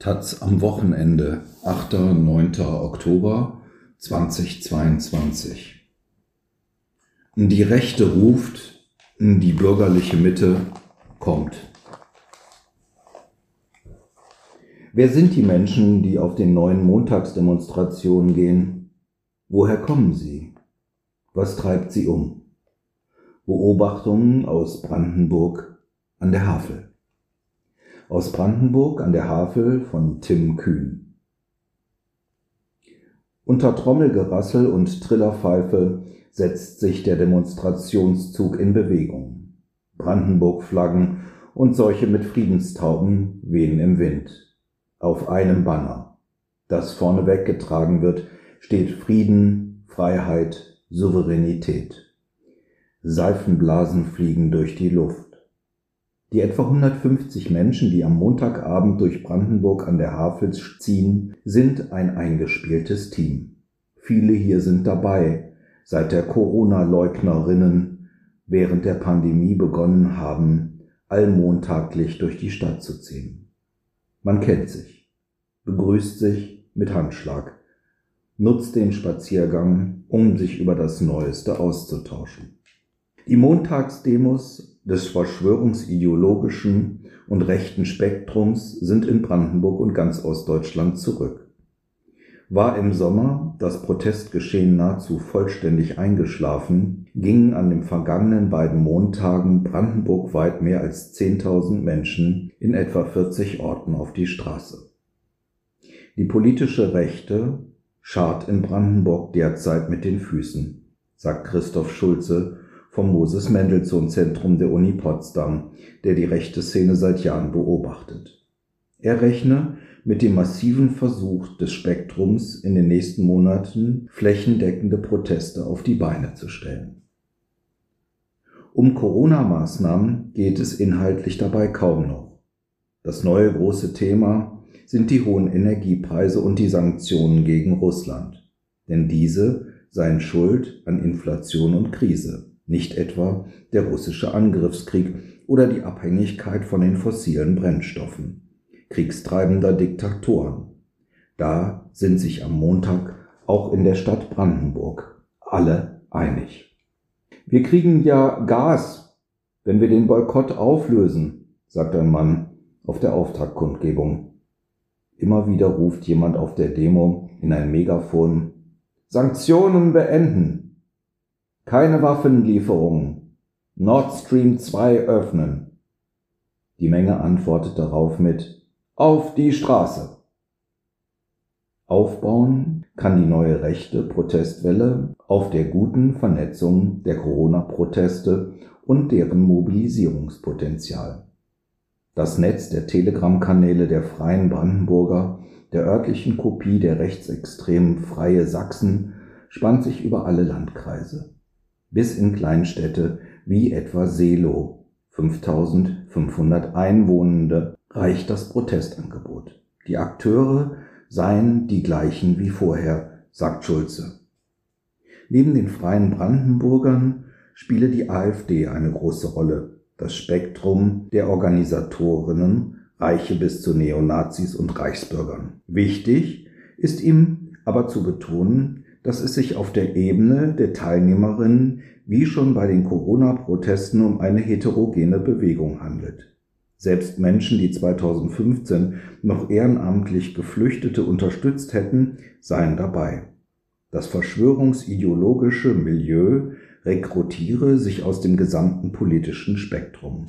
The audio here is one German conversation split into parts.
Taz am Wochenende, 8. 9. Oktober 2022. Die Rechte ruft, die bürgerliche Mitte kommt. Wer sind die Menschen, die auf den neuen Montagsdemonstrationen gehen? Woher kommen sie? Was treibt sie um? Beobachtungen aus Brandenburg an der Havel aus Brandenburg an der Havel von Tim Kühn. Unter Trommelgerassel und Trillerpfeife setzt sich der Demonstrationszug in Bewegung. Brandenburg-Flaggen und solche mit Friedenstauben wehen im Wind. Auf einem Banner, das vorneweg getragen wird, steht Frieden, Freiheit, Souveränität. Seifenblasen fliegen durch die Luft. Die etwa 150 Menschen, die am Montagabend durch Brandenburg an der Havel ziehen, sind ein eingespieltes Team. Viele hier sind dabei, seit der Corona-Leugnerinnen während der Pandemie begonnen haben, allmontaglich durch die Stadt zu ziehen. Man kennt sich, begrüßt sich mit Handschlag, nutzt den Spaziergang, um sich über das Neueste auszutauschen. Die Montagsdemos des verschwörungsideologischen und rechten Spektrums sind in Brandenburg und ganz Ostdeutschland zurück. War im Sommer das Protestgeschehen nahezu vollständig eingeschlafen, gingen an den vergangenen beiden Montagen brandenburgweit mehr als 10.000 Menschen in etwa 40 Orten auf die Straße. Die politische Rechte schart in Brandenburg derzeit mit den Füßen, sagt Christoph Schulze, vom Moses Mendelssohn Zentrum der Uni Potsdam, der die rechte Szene seit Jahren beobachtet. Er rechne mit dem massiven Versuch des Spektrums in den nächsten Monaten flächendeckende Proteste auf die Beine zu stellen. Um Corona-Maßnahmen geht es inhaltlich dabei kaum noch. Das neue große Thema sind die hohen Energiepreise und die Sanktionen gegen Russland, denn diese seien schuld an Inflation und Krise nicht etwa der russische Angriffskrieg oder die Abhängigkeit von den fossilen Brennstoffen, kriegstreibender Diktatoren. Da sind sich am Montag auch in der Stadt Brandenburg alle einig. Wir kriegen ja Gas, wenn wir den Boykott auflösen, sagt ein Mann auf der Auftaktkundgebung. Immer wieder ruft jemand auf der Demo in ein Megafon Sanktionen beenden, keine Waffenlieferungen. Nord Stream 2 öffnen. Die Menge antwortet darauf mit Auf die Straße. Aufbauen kann die neue rechte Protestwelle auf der guten Vernetzung der Corona-Proteste und deren Mobilisierungspotenzial. Das Netz der Telegram-Kanäle der Freien Brandenburger, der örtlichen Kopie der rechtsextremen Freie Sachsen, spannt sich über alle Landkreise bis in Kleinstädte wie etwa Seelow, 5500 Einwohnende, reicht das Protestangebot. Die Akteure seien die gleichen wie vorher, sagt Schulze. Neben den freien Brandenburgern spiele die AfD eine große Rolle. Das Spektrum der Organisatorinnen reiche bis zu Neonazis und Reichsbürgern. Wichtig ist ihm aber zu betonen, dass es sich auf der Ebene der Teilnehmerinnen wie schon bei den Corona-Protesten um eine heterogene Bewegung handelt. Selbst Menschen, die 2015 noch ehrenamtlich Geflüchtete unterstützt hätten, seien dabei. Das verschwörungsideologische Milieu rekrutiere sich aus dem gesamten politischen Spektrum.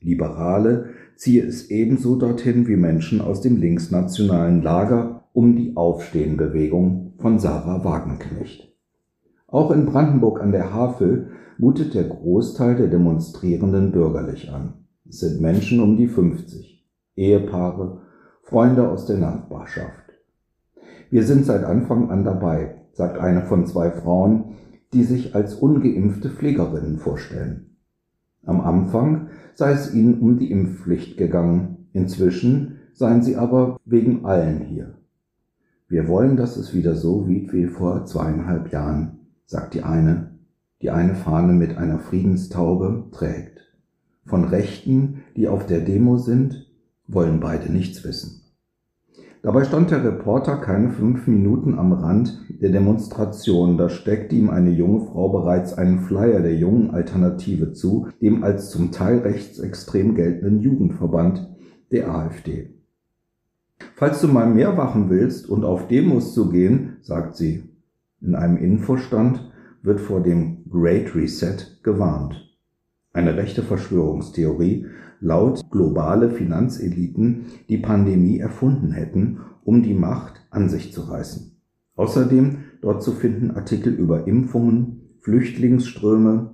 Liberale ziehe es ebenso dorthin wie Menschen aus dem linksnationalen Lager um die Aufstehenbewegung von Sarah Wagenknecht. Auch in Brandenburg an der Havel mutet der Großteil der Demonstrierenden bürgerlich an. Es sind Menschen um die 50, Ehepaare, Freunde aus der Nachbarschaft. Wir sind seit Anfang an dabei, sagt eine von zwei Frauen, die sich als ungeimpfte Pflegerinnen vorstellen. Am Anfang sei es ihnen um die Impfpflicht gegangen, inzwischen seien sie aber wegen allen hier. Wir wollen, dass es wieder so wie, wie vor zweieinhalb Jahren, sagt die eine, die eine Fahne mit einer Friedenstaube trägt. Von Rechten, die auf der Demo sind, wollen beide nichts wissen. Dabei stand der Reporter keine fünf Minuten am Rand der Demonstration, da steckte ihm eine junge Frau bereits einen Flyer der jungen Alternative zu, dem als zum Teil rechtsextrem geltenden Jugendverband der AfD. Falls du mal mehr wachen willst und auf Demos zu gehen, sagt sie. In einem Infostand wird vor dem Great Reset gewarnt. Eine rechte Verschwörungstheorie, laut globale Finanzeliten die Pandemie erfunden hätten, um die Macht an sich zu reißen. Außerdem dort zu finden Artikel über Impfungen, Flüchtlingsströme,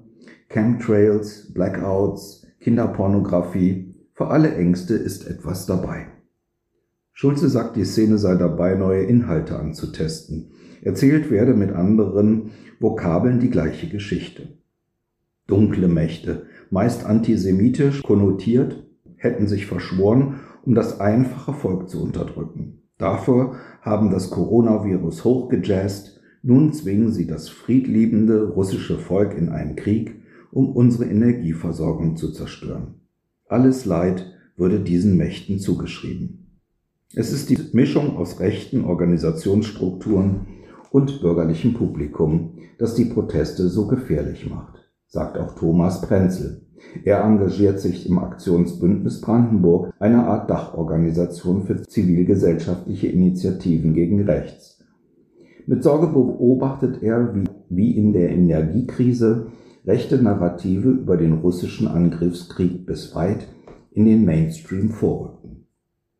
Chemtrails, Blackouts, Kinderpornografie. Für alle Ängste ist etwas dabei. Schulze sagt, die Szene sei dabei, neue Inhalte anzutesten. Erzählt werde mit anderen Vokabeln die gleiche Geschichte. Dunkle Mächte, meist antisemitisch konnotiert, hätten sich verschworen, um das einfache Volk zu unterdrücken. Dafür haben das Coronavirus hochgejazzt, nun zwingen sie das friedliebende russische Volk in einen Krieg, um unsere Energieversorgung zu zerstören. Alles Leid würde diesen Mächten zugeschrieben. Es ist die Mischung aus rechten Organisationsstrukturen und bürgerlichem Publikum, das die Proteste so gefährlich macht sagt auch Thomas Prenzel. Er engagiert sich im Aktionsbündnis Brandenburg, einer Art Dachorganisation für zivilgesellschaftliche Initiativen gegen rechts. Mit Sorge beobachtet er, wie, wie in der Energiekrise rechte Narrative über den russischen Angriffskrieg bis weit in den Mainstream vorrücken.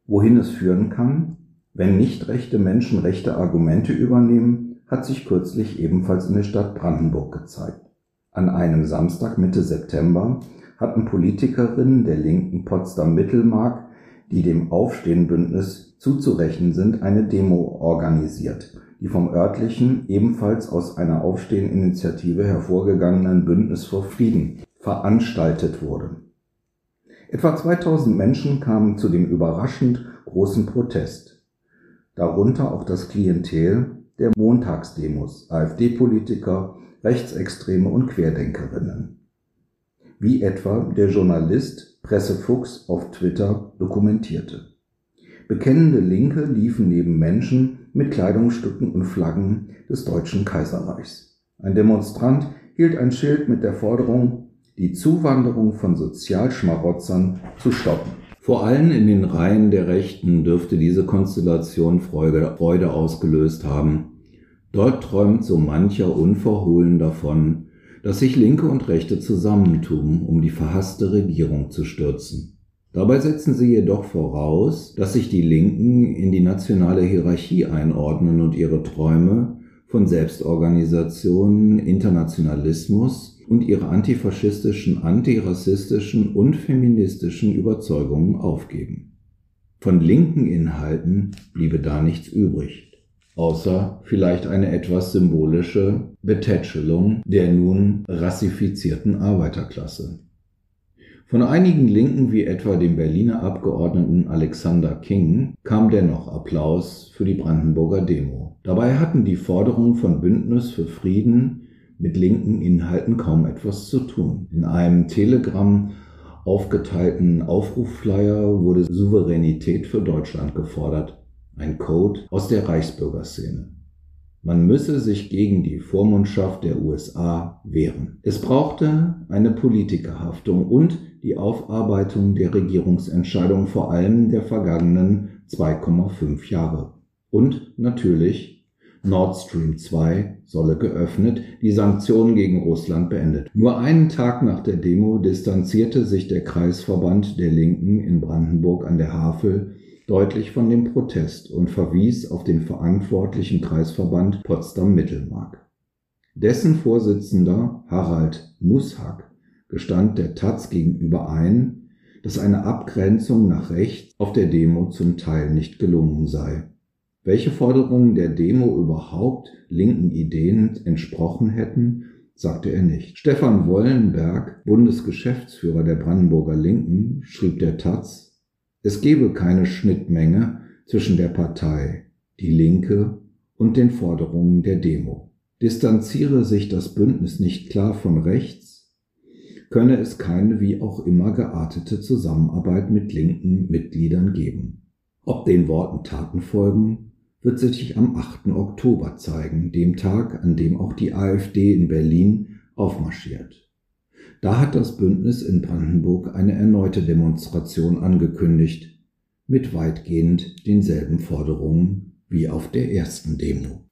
Wohin es führen kann, wenn nicht rechte Menschen rechte Argumente übernehmen, hat sich kürzlich ebenfalls in der Stadt Brandenburg gezeigt. An einem Samstag Mitte September hatten Politikerinnen der Linken Potsdam-Mittelmark, die dem Aufstehen-Bündnis zuzurechnen sind, eine Demo organisiert, die vom örtlichen, ebenfalls aus einer Aufstehen-Initiative hervorgegangenen Bündnis für Frieden veranstaltet wurde. Etwa 2000 Menschen kamen zu dem überraschend großen Protest, darunter auch das Klientel der Montagsdemos, AfD-Politiker, Rechtsextreme und Querdenkerinnen. Wie etwa der Journalist Pressefuchs auf Twitter dokumentierte. Bekennende Linke liefen neben Menschen mit Kleidungsstücken und Flaggen des Deutschen Kaiserreichs. Ein Demonstrant hielt ein Schild mit der Forderung, die Zuwanderung von Sozialschmarotzern zu stoppen. Vor allem in den Reihen der Rechten dürfte diese Konstellation Freude, Freude ausgelöst haben, Dort träumt so mancher unverhohlen davon, dass sich Linke und Rechte zusammentun, um die verhasste Regierung zu stürzen. Dabei setzen sie jedoch voraus, dass sich die Linken in die nationale Hierarchie einordnen und ihre Träume von Selbstorganisation, Internationalismus und ihre antifaschistischen, antirassistischen und feministischen Überzeugungen aufgeben. Von linken Inhalten bliebe da nichts übrig außer vielleicht eine etwas symbolische Betätschelung der nun rassifizierten Arbeiterklasse. Von einigen Linken wie etwa dem Berliner Abgeordneten Alexander King kam dennoch Applaus für die Brandenburger Demo. Dabei hatten die Forderungen von Bündnis für Frieden mit linken Inhalten kaum etwas zu tun. In einem Telegramm aufgeteilten Aufrufflyer wurde Souveränität für Deutschland gefordert ein Code aus der Reichsbürgerszene. Man müsse sich gegen die Vormundschaft der USA wehren. Es brauchte eine Politikerhaftung und die Aufarbeitung der Regierungsentscheidung vor allem der vergangenen 2,5 Jahre. Und natürlich Nord Stream 2 solle geöffnet, die Sanktionen gegen Russland beendet. Nur einen Tag nach der Demo distanzierte sich der Kreisverband der Linken in Brandenburg an der Havel deutlich von dem Protest und verwies auf den verantwortlichen Kreisverband Potsdam-Mittelmark. Dessen Vorsitzender Harald Mushack gestand der Taz gegenüber ein, dass eine Abgrenzung nach rechts auf der Demo zum Teil nicht gelungen sei. Welche Forderungen der Demo überhaupt linken Ideen entsprochen hätten, sagte er nicht. Stefan Wollenberg, Bundesgeschäftsführer der Brandenburger Linken, schrieb der Taz, es gebe keine Schnittmenge zwischen der Partei Die Linke und den Forderungen der Demo. Distanziere sich das Bündnis nicht klar von rechts, könne es keine wie auch immer geartete Zusammenarbeit mit linken Mitgliedern geben. Ob den Worten Taten folgen, wird sich am 8. Oktober zeigen, dem Tag, an dem auch die AfD in Berlin aufmarschiert. Da hat das Bündnis in Brandenburg eine erneute Demonstration angekündigt, mit weitgehend denselben Forderungen wie auf der ersten Demo.